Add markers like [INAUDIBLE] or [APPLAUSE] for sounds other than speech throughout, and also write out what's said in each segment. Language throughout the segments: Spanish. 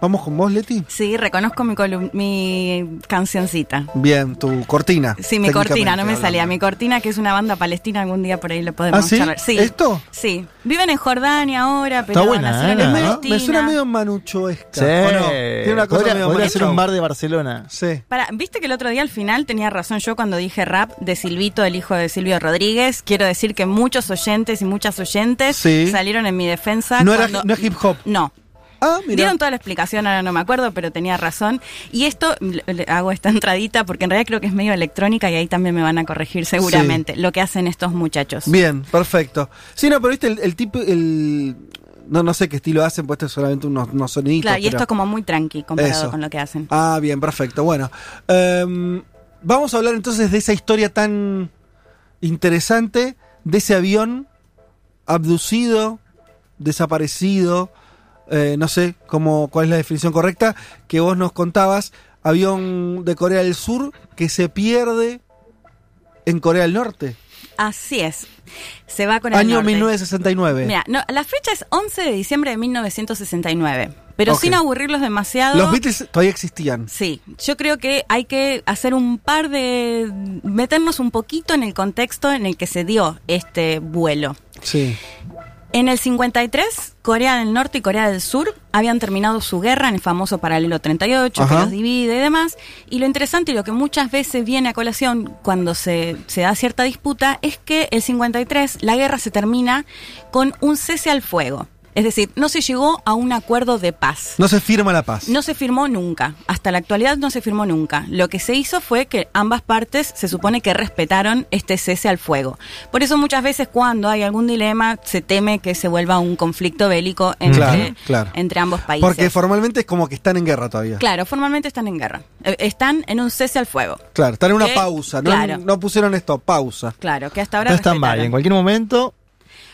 ¿Vamos con vos, Leti? Sí, reconozco mi, colum- mi cancioncita. Bien, tu cortina. Sí, mi cortina, no me salía. Mi cortina, que es una banda palestina, algún día por ahí lo podemos ¿Ah, sí? charlar. Sí. ¿Esto? Sí. Viven en Jordania ahora, pero Está buena, ¿eh? en me suena medio manuchoesca. Sí. ¿o no? Tiene una cosa podría, medio podría ser un bar de Barcelona. Sí. Para, Viste que el otro día al final tenía razón yo cuando dije rap de Silvito, el hijo de Silvio Rodríguez. Quiero decir que muchos oyentes y muchas oyentes Sí. salieron en mi defensa. No, era, no es hip hop. No. Ah. Dieron toda la explicación, ahora no me acuerdo, pero tenía razón. Y esto, hago esta entradita porque en realidad creo que es medio electrónica y ahí también me van a corregir seguramente lo que hacen estos muchachos. Bien, perfecto. Sí, no, pero viste el, el tipo, el... No, no sé qué estilo hacen, pues esto es solamente unos, unos soniditos. Claro, y pero- esto es como muy tranqui comparado Eso. con lo que hacen. Ah, bien, perfecto. Bueno, em, vamos a hablar entonces de esa historia tan interesante, de ese avión abducido, desaparecido, eh, no sé cómo, cuál es la definición correcta, que vos nos contabas, avión de Corea del Sur que se pierde en Corea del Norte, Así es. Se va con el año norte. 1969. Mira, no, la fecha es 11 de diciembre de 1969. Pero sin aburrirlos demasiado. Los Beatles todavía existían. Sí, yo creo que hay que hacer un par de... meternos un poquito en el contexto en el que se dio este vuelo. Sí. En el 53, Corea del Norte y Corea del Sur habían terminado su guerra en el famoso paralelo 38, Ajá. que los divide y demás. Y lo interesante y lo que muchas veces viene a colación cuando se, se da cierta disputa es que el 53 la guerra se termina con un cese al fuego. Es decir, no se llegó a un acuerdo de paz. No se firma la paz. No se firmó nunca. Hasta la actualidad no se firmó nunca. Lo que se hizo fue que ambas partes se supone que respetaron este cese al fuego. Por eso muchas veces cuando hay algún dilema se teme que se vuelva un conflicto bélico entre, Claro, claro. entre ambos países. Porque formalmente es como que están en guerra todavía. Claro, formalmente están en guerra. Eh, Están en un cese al fuego. Claro, están en una Que- pausa. No, claro. no pusieron esto, pausa. Claro, que hasta ahora No están mal. En cualquier momento,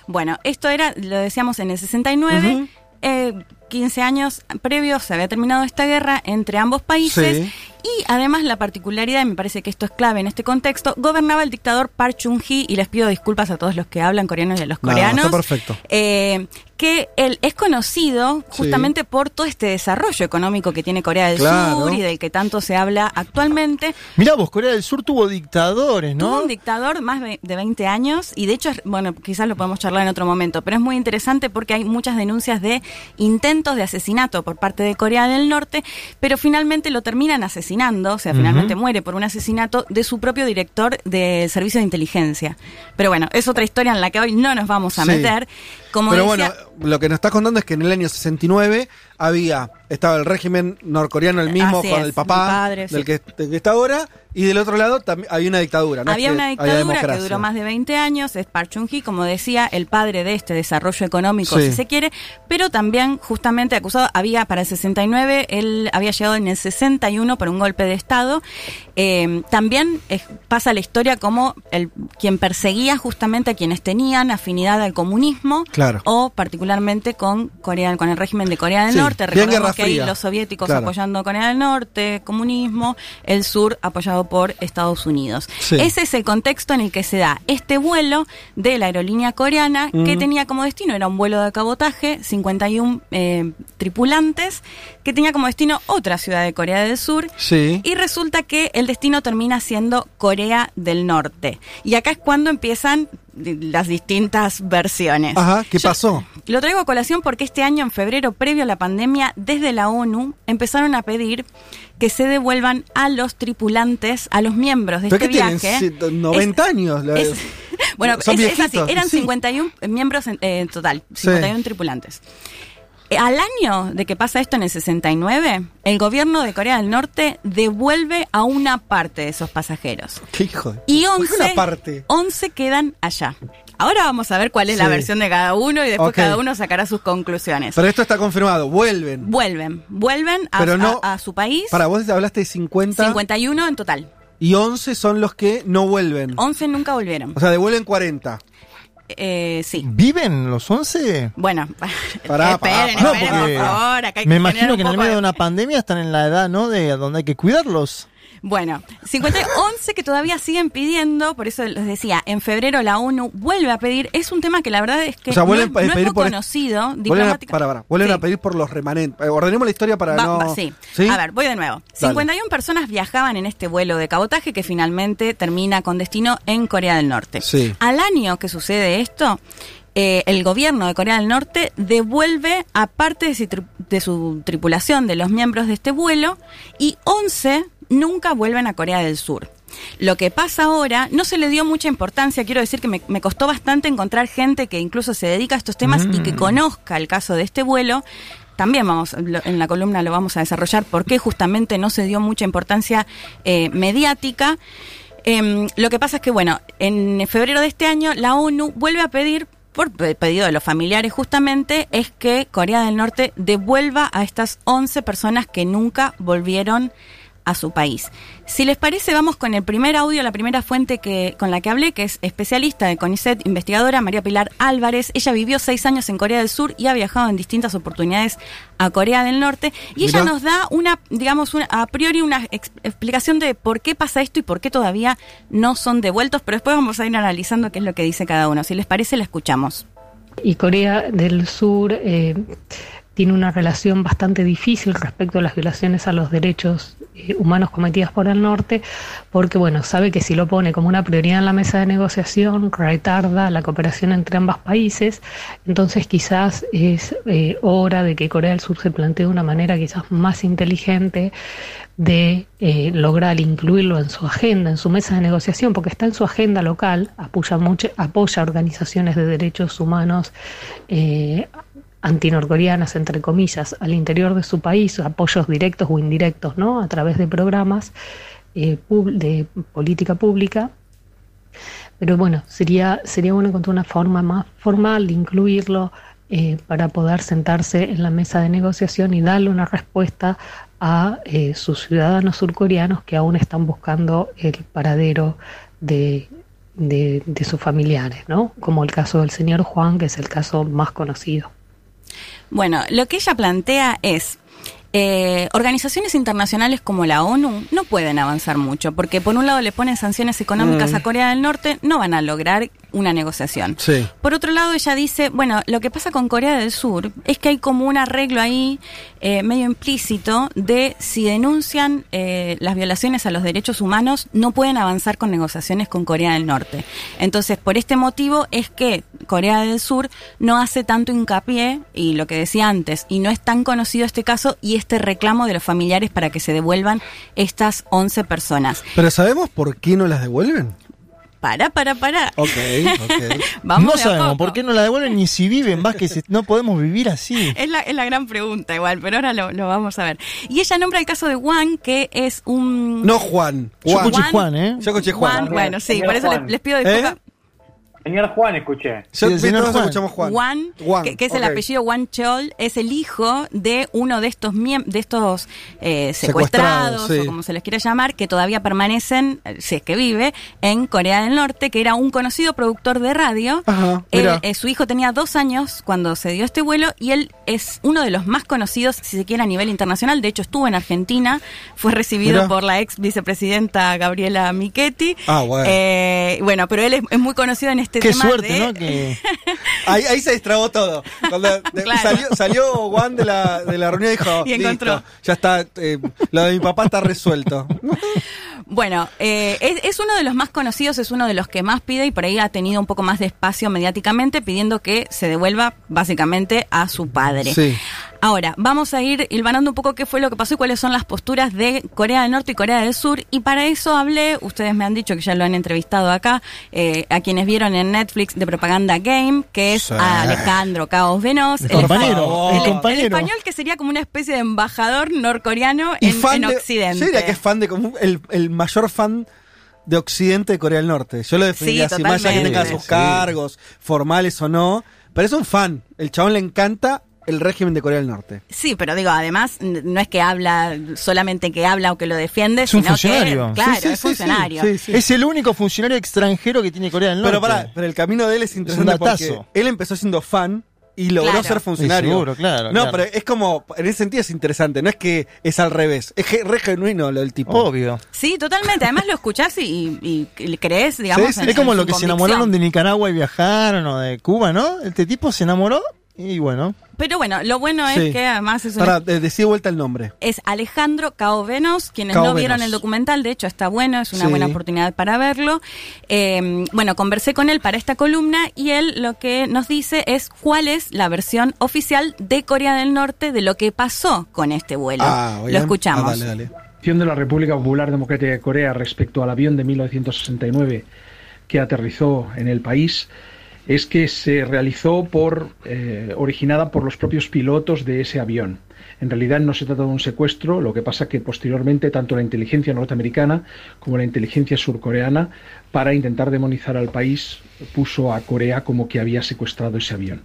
Bueno, esto era, lo decíamos en el 69, Ujú. eh, 15 años previos se había terminado esta guerra entre ambos países Sí. y además la particularidad, y me parece que esto es clave en este contexto, gobernaba el dictador Park Chung-hee y les pido disculpas a todos los que hablan coreano y a los No, coreanos. está perfecto. eh, que él es conocido Sí. justamente por todo este desarrollo económico que tiene Corea del Claro. Sur y del que tanto se habla actualmente. mirá vos, Corea del Sur tuvo dictadores, ¿no? Tuvo un dictador más de de 20 años y de hecho, bueno, quizás lo podemos charlar en otro momento, pero es muy interesante porque hay muchas denuncias de intentos de asesinato por parte de Corea del Norte, pero finalmente lo terminan asesinando, o sea, finalmente muere por un asesinato de su propio director del servicio de inteligencia. Pero bueno, es otra historia en la que hoy no nos vamos a Sí. meter. Como Pero decía- bueno, lo que nos estás contando es que en el año 69 había, estaba el régimen norcoreano el mismo Así con es, el papá padre, del, sí. que, del que está ahora, y del otro lado también había una dictadura. ¿no? Es Había que una había dictadura que duró más de 20 años, es Park Chung-hee, como decía, el padre de este desarrollo económico, Sí. si se quiere, pero también justamente acusado, había para el 69, él había llegado en el 61 por un golpe de Estado. Eh, también es- pasa la historia como el quien perseguía justamente a quienes tenían afinidad al comunismo Claro. o particularmente con Corea, con el régimen de Corea del Sí, Norte. Bien Recordemos que Fría. los soviéticos Claro. apoyando Corea del Norte, comunismo, el sur apoyado por Estados Unidos. Sí. Ese es el contexto en el que se da este vuelo de la aerolínea coreana que tenía como destino, era un vuelo de cabotaje, 51 eh, tripulantes, que tenía como destino otra ciudad de Corea del Sur. Sí. Y resulta que el destino termina siendo Corea del Norte. Y acá es cuando empiezan las distintas versiones. Ajá, ¿qué Yo- pasó? lo traigo a colación porque este año, en febrero, previo a la pandemia, desde la ONU empezaron a pedir que se devuelvan a los tripulantes, a los miembros de ¿Pero este qué tienen? viaje. Si- 90 años. la- Es- [LAUGHS] bueno, es- es, así, eran sí. 51 miembros en, eh, en total, 51 tripulantes. Eh, Al año de que pasa esto en el 69, el gobierno de Corea del Norte devuelve a una parte de esos pasajeros. ¿Qué hijo de- Y ¿Por qué 11, una parte? 11 quedan allá. Ahora vamos a ver cuál es la versión de cada uno y después cada uno sacará sus conclusiones. Pero esto está confirmado, vuelven. vuelven, vuelven a, Pero no- a- a su país. Para vos hablaste de 50 51 en total. y 11 son los que no vuelven. 11 nunca volvieron. O sea, devuelven 40. Eh, sí. ¿Viven los 11? Bueno, [LAUGHS] Pará, esperen, pará. esperen, No, por favor. acá hay me tener imagino que en el medio de de- una [LAUGHS] pandemia están en la edad, ¿no? De donde hay que cuidarlos. Bueno, 50, 11 que todavía siguen pidiendo, por eso les decía, en febrero la ONU vuelve a pedir, es un tema que la verdad es que O sea, vuelven no, es muy por- conocido Vuelven, a, para, para, vuelven Sí. a pedir por los remanentes. Eh, Ordenemos la historia para Va- no. va- sí. A ver, voy de nuevo. 51 personas viajaban en este vuelo de cabotaje que finalmente termina con destino en Corea del Norte. Sí. Al año que sucede esto, eh, el gobierno de Corea del Norte devuelve a parte de su, tri- de su tripulación, de los miembros de este vuelo, y 11 nunca vuelven a Corea del Sur. Lo que pasa ahora no se le dio mucha importancia, quiero decir que me, me costó bastante encontrar gente que incluso se dedica a estos temas y que conozca el caso de este vuelo. También vamos, lo- en la columna lo vamos a desarrollar por qué justamente no se dio mucha importancia eh, mediática. Em, lo que pasa es que, bueno, en febrero de este año la ONU vuelve a pedir, por pe- pedido de los familiares justamente, es que Corea del Norte devuelva a estas 11 personas que nunca volvieron a su país. Si les parece, vamos con el primer audio, la primera fuente que con la que hablé, que es especialista de CONICET, investigadora María Pilar Álvarez. Ella vivió seis años en Corea del Sur y ha viajado en distintas oportunidades a Corea del Norte. Y ella nos da una, digamos, una, a priori una ex- explicación de por qué pasa esto y por qué todavía no son devueltos, pero después vamos a ir analizando qué es lo que dice cada uno. Si les parece, la escuchamos. y Corea del Sur eh, tiene una relación bastante difícil respecto a las violaciones a los derechos eh, humanos cometidas por el norte, porque bueno, sabe que si lo pone como una prioridad en la mesa de negociación, retarda la cooperación entre ambos países, entonces quizás es eh, hora de que Corea del Sur se plantee de una manera quizás más inteligente de eh, lograr incluirlo en su agenda, en su mesa de negociación, porque está en su agenda local, apoya, mucho, apoya organizaciones de derechos humanos antinorcoreanas, entre comillas, al interior de su país, apoyos directos o indirectos, ¿no? A través de programas eh, de política pública. Pero bueno, sería, sería bueno encontrar una forma más formal de incluirlo eh, para poder sentarse en la mesa de negociación y darle una respuesta a eh, sus ciudadanos surcoreanos que aún están buscando el paradero de, de, de sus familiares, ¿no? Como el caso del señor Juan, que es el caso más conocido. Bueno, lo que ella plantea es, eh, organizaciones internacionales como la ONU no pueden avanzar mucho, porque por un lado le ponen sanciones económicas Mm. a Corea del Norte, no van a lograr una negociación. Sí. Por otro lado, ella dice, bueno, lo que pasa con Corea del Sur es que hay como un arreglo ahí eh, medio implícito de si denuncian eh, las violaciones a los derechos humanos, no pueden avanzar con negociaciones con Corea del Norte. Entonces, por este motivo es que Corea del Sur no hace tanto hincapié, y lo que decía antes, y no es tan conocido este caso y este reclamo de los familiares para que se devuelvan estas 11 personas. Pero ¿sabemos por qué no las devuelven? Para, para, para. Ok, ok. [LAUGHS] Vamos no sabemos poco. por qué no la devuelven ni si viven, más que si- no podemos vivir así. Es la, es la gran pregunta igual, pero ahora lo, lo vamos a ver. Y ella nombra el caso de Juan, que es un... No Juan. Yo Juan. escuché Juan, ¿eh? Yo escuché Juan. Juan, bueno, sí, por eso les, pido disculpas. ¿Eh? Señor Juan, escuché. Yo, Sí, el señor todos Juan. escuchamos Juan. Juan, Juan, que, que es el apellido Juan Chol, es el hijo de uno de estos de estos eh, Secuestrados, secuestrados, sí. o como se les quiera llamar, que todavía permanecen, eh, si es que vive, en Corea del Norte, que era un conocido productor de radio. Ajá, Él, eh, su hijo tenía dos años cuando se dio este vuelo y él es uno de los más conocidos, si se quiere, a nivel internacional. De hecho, estuvo en Argentina, fue recibido por la ex vicepresidenta Gabriela Michetti. Ah, bueno. Eh, bueno, pero él es, es muy conocido en este Qué tema suerte, de- ¿no? Que [LAUGHS] Ahí, ahí se destrabó todo. Cuando [LAUGHS] Claro. salió, salió Juan de la, de la reunión y dijo, Y encontró. "Listo, ya está, eh, lo de mi papá está resuelto. [LAUGHS] Bueno, eh, es, es uno de los más conocidos, es uno de los que más pide y por ahí ha tenido un poco más de espacio mediáticamente pidiendo que se devuelva básicamente a su padre. Sí. Ahora, vamos a ir hilvanando un poco qué fue lo que pasó y cuáles son las posturas de Corea del Norte y Corea del Sur. Y para eso hablé, ustedes me han dicho que ya lo han entrevistado acá, eh, a quienes vieron en Netflix de Propaganda Game, que es Sí. a Alejandro Caos Venos. El compañero, el, el compañero. el español que sería como una especie de embajador norcoreano en, Occidente. Diría que es fan de como el, mayor fan de Occidente de Corea del Norte. Yo lo definiría Sí, así, más allá que tenga sus Sí. cargos, formales o no. Pero es un fan. El chabón le encanta el régimen de Corea del Norte. Sí, pero digo, además, no es que habla solamente que habla o que lo defiende, Es un sino funcionario. que, claro, Sí, sí, es sí, funcionario. sí, sí. Es el único funcionario extranjero que tiene Corea del Norte. Pero pará, pero el camino de él es interesante porque él empezó siendo fan y logró Claro. ser funcionario. Sí, seguro, claro, No, claro. pero es como, en ese sentido es interesante, no es que es al revés, es re genuino lo del tipo. Obvio. Sí, totalmente. Además lo escuchás y, y- crees, digamos. Sí, sí. en- Es como en lo que se enamoraron de Nicaragua y viajaron o de Cuba, ¿no? Este tipo se enamoró y bueno. Pero bueno, lo bueno es Sí. que además es una Para, de, decí de vuelta el nombre. es Alejandro Caovenos. Quienes Cao no vieron el documental, de hecho está bueno, es una Sí. buena oportunidad para verlo. Eh, bueno, conversé con él para esta columna y él lo que nos dice es cuál es la versión oficial de Corea del Norte de lo que pasó con este vuelo. Ah, lo escuchamos. Ah, dale, dale. de la República Popular Democrática de Corea respecto al avión de 1969 que aterrizó en el país es que se realizó por eh, originada por los propios pilotos de ese avión. En realidad no se trata de un secuestro, lo que pasa que posteriormente tanto la inteligencia norteamericana como la inteligencia surcoreana, para intentar demonizar al país, puso a Corea como que había secuestrado ese avión.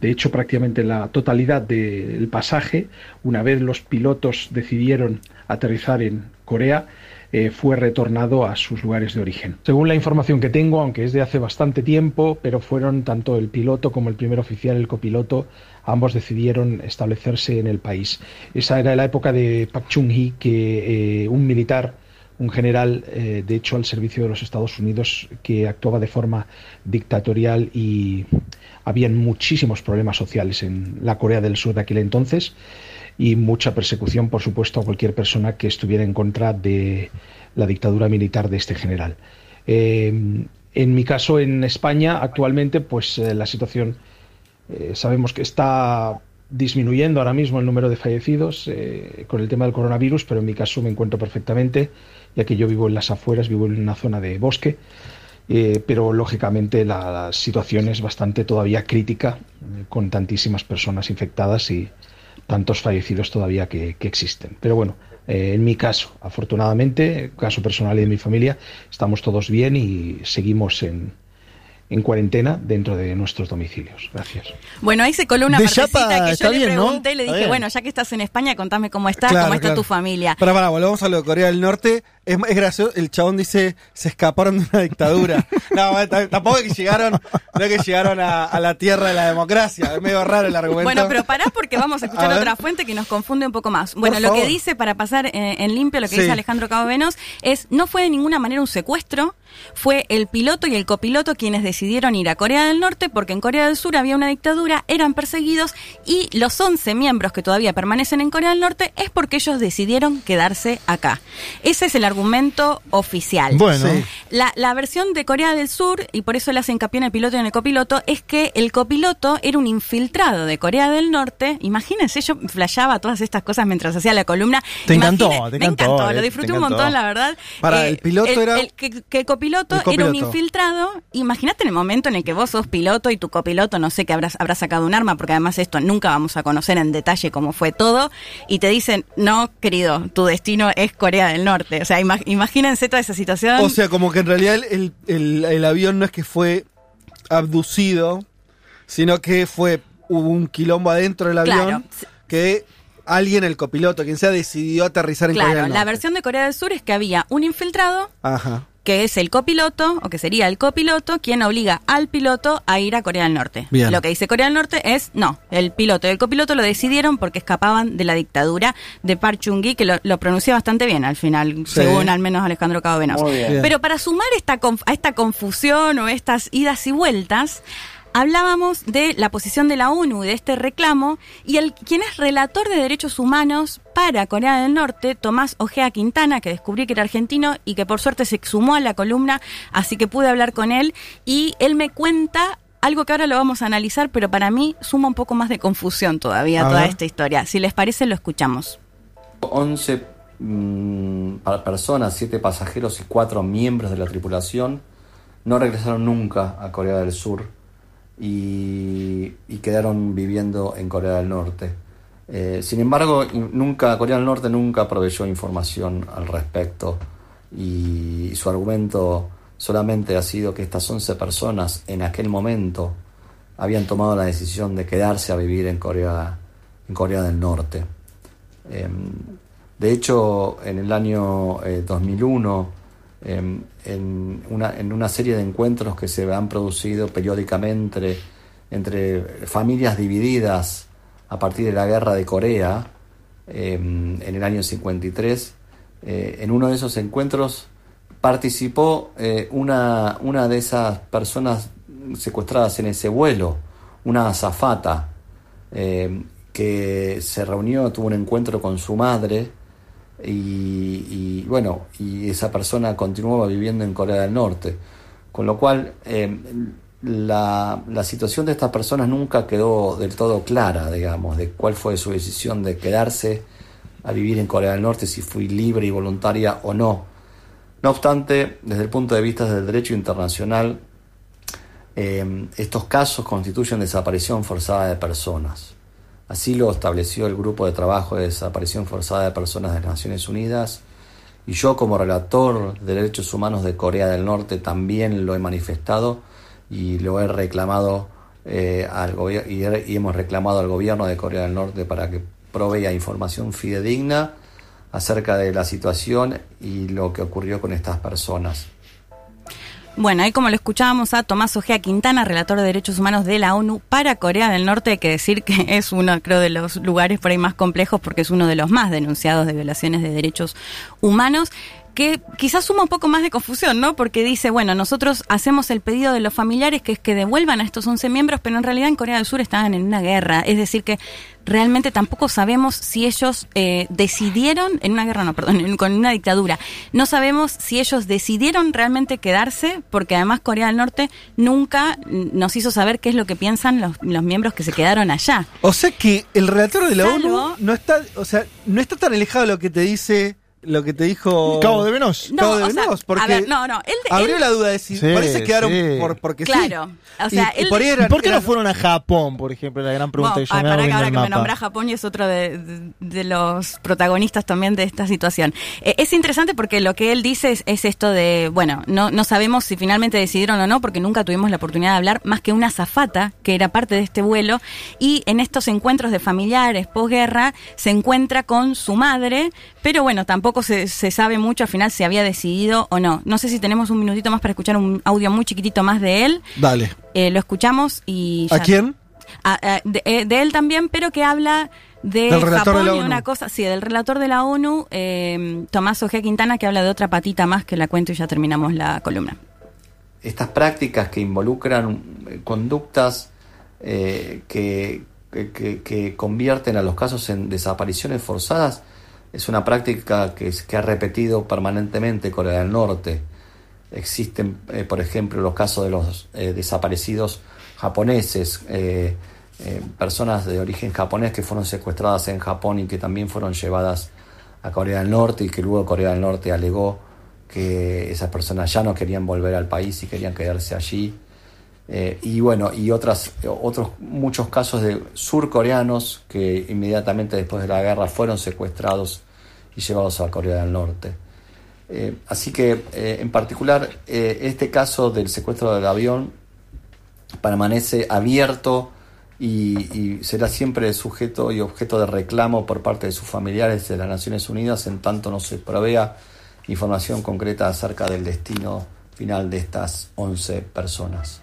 De hecho, prácticamente la totalidad del pasaje, una vez los pilotos decidieron aterrizar en Corea, eh, fue retornado a sus lugares de origen. Según la información que tengo, aunque es de hace bastante tiempo, pero fueron tanto el piloto como el primer oficial, el copiloto, ambos decidieron establecerse en el país. Esa era la época de Pak Chung-hee, que eh, un militar un general, eh, de hecho, al servicio de los Estados Unidos, que actuaba de forma dictatorial y habían muchísimos problemas sociales en la Corea del Sur de aquel entonces y mucha persecución, por supuesto, a cualquier persona que estuviera en contra de la dictadura militar de este general. Eh, en mi caso, en España, actualmente, pues eh, la situación sabemos que está disminuyendo ahora mismo el número de fallecidos con el tema del coronavirus, pero en mi caso me encuentro perfectamente, ya que yo vivo en las afueras, vivo en una zona de bosque, eh, pero lógicamente la, situación es bastante todavía crítica, eh, con tantísimas personas infectadas y tantos fallecidos todavía que, que existen. Pero bueno, eh, en mi caso, afortunadamente, caso personal y de mi familia, estamos todos bien y seguimos en, en cuarentena dentro de nuestros domicilios. Gracias. Bueno, ahí se coló una De partecita Chapa que está yo le bien, ¿no? pregunté y le dije, bueno, ya que estás en España, contame cómo estás, Claro, cómo está claro. tu familia. Para, para, volvamos a lo de Corea del Norte. Es, es gracioso, el chabón dice, se escaparon de una dictadura. [LAUGHS] no, t- tampoco es que llegaron, no es que llegaron a, a la tierra de la democracia. Es medio raro el argumento. Bueno, pero pará porque vamos a [LAUGHS] escuchar A otra fuente que nos confunde un poco más. Bueno, lo que dice, para pasar eh, en limpio, lo que Sí. dice Alejandro Cabo Venos, es no fue de ninguna manera un secuestro, fue el piloto y el copiloto quienes decidieron ir a Corea del Norte porque en Corea del Sur había una dictadura, eran perseguidos y los 11 miembros que todavía permanecen en Corea del Norte es porque ellos decidieron quedarse acá. Ese es el argumento oficial. Bueno, Sí. La, la versión de Corea del Sur, y por eso le hace hincapié en el piloto y en el copiloto, es que el copiloto era un infiltrado de Corea del Norte. Imagínense, yo flasheaba todas estas cosas mientras hacía la columna. Te encantó, Imagine- te Me encantó, encantó, eh, lo te disfruté un encantó. montón, la verdad. Eh, Para, el piloto era- el que, que el copiloto, El copiloto. era un infiltrado. Imagínate en el momento en el que vos sos piloto y tu copiloto, no sé, que habrás, habrá sacado un arma, porque además esto nunca vamos a conocer en detalle cómo fue todo, y te dicen, no, querido, tu destino es Corea del Norte. O sea, ima- imagínense toda esa situación. O sea, como que en realidad el, el- el avión no es que fue abducido, sino que fue hubo un quilombo adentro del avión Claro. que alguien, el copiloto, quien sea, decidió aterrizar en Corea del la Norte. versión de Corea del Sur es que había un infiltrado, Ajá. Que es el copiloto, o que sería el copiloto, quien obliga al piloto a ir a Corea del Norte. Bien. Lo que dice Corea del Norte es, no, el piloto y el copiloto lo decidieron porque escapaban de la dictadura de Park Chung-hee, que lo, lo pronuncia bastante bien al final, Sí. según al menos Alejandro Cabo. Pero para sumar esta conf- a esta confusión o estas idas y vueltas, hablábamos de la posición de la ONU y de este reclamo, y el quien es relator de derechos humanos para Corea del Norte, Tomás Ojea Quintana, que descubrí que era argentino y que por suerte se sumó a la columna, así que pude hablar con él, y él me cuenta algo que ahora lo vamos a analizar, pero para mí suma un poco más de confusión todavía A toda ver. esta historia. Si les parece, lo escuchamos. 11 mm, pa- personas, 7 pasajeros y 4 miembros de la tripulación no regresaron nunca a Corea del Sur y, quedaron viviendo en Corea del Norte. Eh, sin embargo, nunca, Corea del Norte nunca proveyó información al respecto y su argumento solamente ha sido que estas 11 personas en aquel momento habían tomado la decisión de quedarse a vivir en Corea, en Corea del Norte. Em, de hecho, en el año eh, 2001, em, en, una, en una serie de encuentros que se han producido periódicamente entre familias divididas a partir de la guerra de Corea, em, en el año 53, eh, en uno de esos encuentros participó eh, una, una de esas personas secuestradas en ese vuelo, una azafata, eh, que se reunió, tuvo un encuentro con su madre y, bueno, y esa persona continuaba viviendo en Corea del Norte. Con lo cual, eh, la, la situación de estas personas nunca quedó del todo clara, digamos, de cuál fue su decisión de quedarse a vivir en Corea del Norte, si fue libre y voluntaria o no. No obstante, desde el punto de vista del derecho internacional, eh, estos casos constituyen desaparición forzada de personas. Así lo estableció el Grupo de Trabajo de Desaparición Forzada de Personas de las Naciones Unidas y yo como relator de derechos humanos de Corea del Norte también lo he manifestado y lo he reclamado eh, al y, y hemos reclamado al gobierno de Corea del Norte para que provea información fidedigna acerca de la situación y lo que ocurrió con estas personas. Bueno, ahí como lo escuchábamos a Tomás Ojea Quintana, relator de derechos humanos de la ONU para Corea del Norte, hay que decir que [LAUGHS] es uno, creo, de los lugares por ahí más complejos porque es uno de los más denunciados de violaciones de derechos humanos que quizás suma un poco más de confusión, ¿no? Porque dice, bueno, nosotros hacemos el pedido de los familiares que es que devuelvan a estos 11 miembros, pero en realidad en Corea del Sur estaban en una guerra. Es decir, que realmente tampoco sabemos si ellos eh, decidieron, en una guerra no, perdón, en, con una dictadura, no sabemos si ellos decidieron realmente quedarse, porque además Corea del Norte nunca nos hizo saber qué es lo que piensan los, los miembros que se quedaron allá. O sea que el relator de la Salvo- ONU no está, o sea, no está tan alejado de lo que te dice, lo que te dijo Cabo de Venos. Cabo de o sea, Venos, porque a ver, no, no, él, abrió él- la duda de si Sí, por se quedaron sí. por, porque sí. Claro, o sea, y, por ahí eran- ¿Y por qué no fueron a Japón, por ejemplo? La gran pregunta Bueno, que yo ah, me hago que viendo ahora el que me nombra Japón y es otro de, de- de los protagonistas también de esta situación. Eh, es interesante porque lo que él dice es, es esto de, bueno, no, no sabemos si finalmente decidieron o no, porque nunca tuvimos la oportunidad de hablar más que una zafata que era parte de este vuelo y en estos encuentros de familiares posguerra se encuentra con su madre, pero bueno, tampoco se, se sabe mucho al final si había decidido o no. No sé si tenemos un minutito más para escuchar un audio muy chiquitito más de él. Dale. Eh, lo escuchamos y... ¿A quién? a- a- de, eh, de él también, pero que habla de Del relator Japón de la y ONU. una cosa, sí, del relator de la ONU, eh, Tomás Ojea Quintana, que habla de otra patita más que la cuento y ya terminamos la columna. estas prácticas que involucran conductas eh, que- que convierten a los casos en desapariciones forzadas es una práctica que, que ha repetido permanentemente Corea del Norte. Existen, eh, por ejemplo, los casos de los eh, desaparecidos japoneses, eh, personas de origen japonés que fueron secuestradas en Japón y que también fueron llevadas a Corea del Norte y que luego Corea del Norte alegó que esas personas ya no querían volver al país y querían quedarse allí. Eh, y bueno, y otras, otros muchos casos de surcoreanos que inmediatamente después de la guerra fueron secuestrados y llevados a Corea del Norte. Eh, así que, eh, en particular, este caso del secuestro del avión permanece abierto y, y será siempre sujeto y objeto de reclamo por parte de sus familiares de las Naciones Unidas en tanto no se provea información concreta acerca del destino final de estas 11 personas.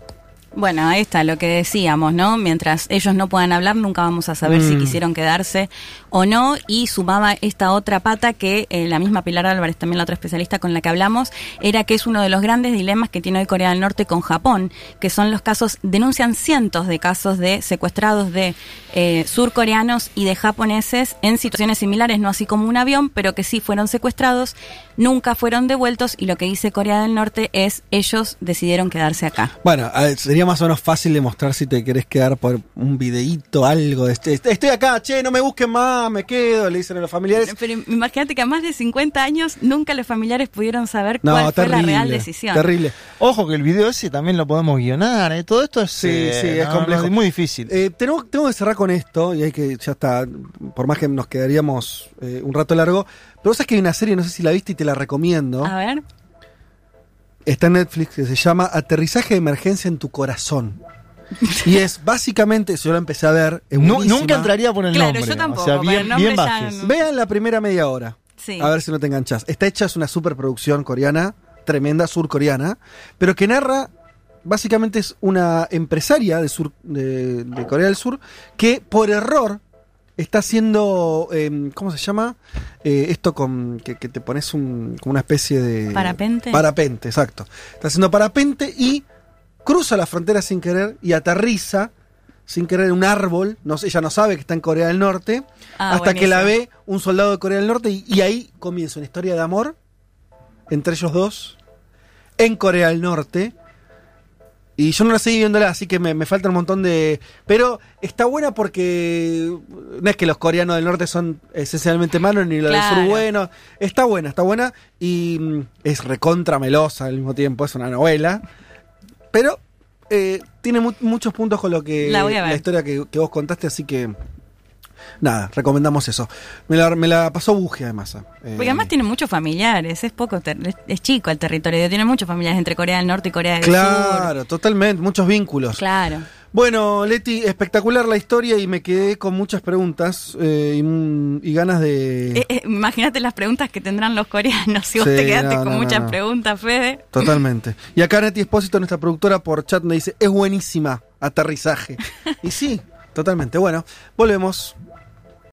Bueno, ahí está lo que decíamos, ¿no? Mientras ellos no puedan hablar, nunca vamos a saber si Mm. quisieron quedarse o no. Y sumaba esta otra pata que eh, la misma Pilar Álvarez, también la otra especialista con la que hablamos, era que es uno de los grandes dilemas que tiene hoy Corea del Norte con Japón, que son los casos, denuncian cientos de casos de secuestrados de eh, surcoreanos y de japoneses en situaciones similares, no así como un avión, pero que sí fueron secuestrados, nunca fueron devueltos y lo que dice Corea del Norte es ellos decidieron quedarse acá. Bueno, sería más o menos fácil demostrar si te querés quedar por un videíto, algo de este. Estoy acá, che, no me busquen más, me quedo, le dicen a los familiares. Pero imagínate que a más de 50 años nunca los familiares pudieron saber No, cuál terrible. fue la real decisión. Terrible. Ojo que el video ese también lo podemos guionar, ¿eh? todo esto es, Sí, eh, sí, es no, complejo. no, es muy difícil. Eh, tenemos, tengo que cerrar con esto, y hay que, ya está, por más que nos quedaríamos eh, un rato largo, pero vos sabés que hay una serie, no sé si la viste y te la recomiendo, A ver, está en Netflix, que se llama Aterrizaje de emergencia en tu corazón. Y es básicamente, si yo la empecé a ver, es buenísima. nunca entraría por el Claro, nombre. yo tampoco, o sea, bien, bien bajes. no- Vean la primera media hora. Sí. A ver si no te enganchas. Está hecha, es una superproducción coreana, tremenda, surcoreana, pero que narra, básicamente es una empresaria de, sur, de, de Corea del Sur que por error está haciendo, eh, ¿cómo se llama? Eh, esto con que, que te pones un, como una especie de... ¿Parapente? Parapente, exacto. Está haciendo parapente y cruza la frontera sin querer y aterriza sin querer en un árbol. No, ella no sabe que está en Corea del Norte. Ah, hasta que la ve un soldado de Corea del Norte y, y ahí comienza una historia de amor entre ellos dos en Corea del Norte. Y yo no la seguí viéndola, así que me, me falta un montón de... Pero está buena porque no es que los coreanos del norte son esencialmente malos ni los del sur buenos. Está buena, está buena y mm, es recontra melosa al mismo tiempo, es una novela. Pero eh, tiene mu- muchos puntos con lo que La voy a ver. historia que, que vos contaste, así que nada, recomendamos eso. Me la, me la pasó Buge además. eh. Porque además tiene muchos familiares, es poco, es, es chico el territorio, tiene muchos familiares entre Corea del Norte y Corea del Sur. Claro, totalmente, muchos vínculos. Claro. Bueno, Leti, espectacular la historia y me quedé con muchas preguntas eh, y, mm, y ganas de... Eh, eh, Imagínate las preguntas que tendrán los coreanos [LAUGHS] si vos Sí, te quedaste no, con no, muchas no, preguntas, Fede. Totalmente. Y acá Neti Espósito, nuestra productora por chat, me dice, es buenísima, aterrizaje. [LAUGHS] y sí, totalmente. Bueno, volvemos.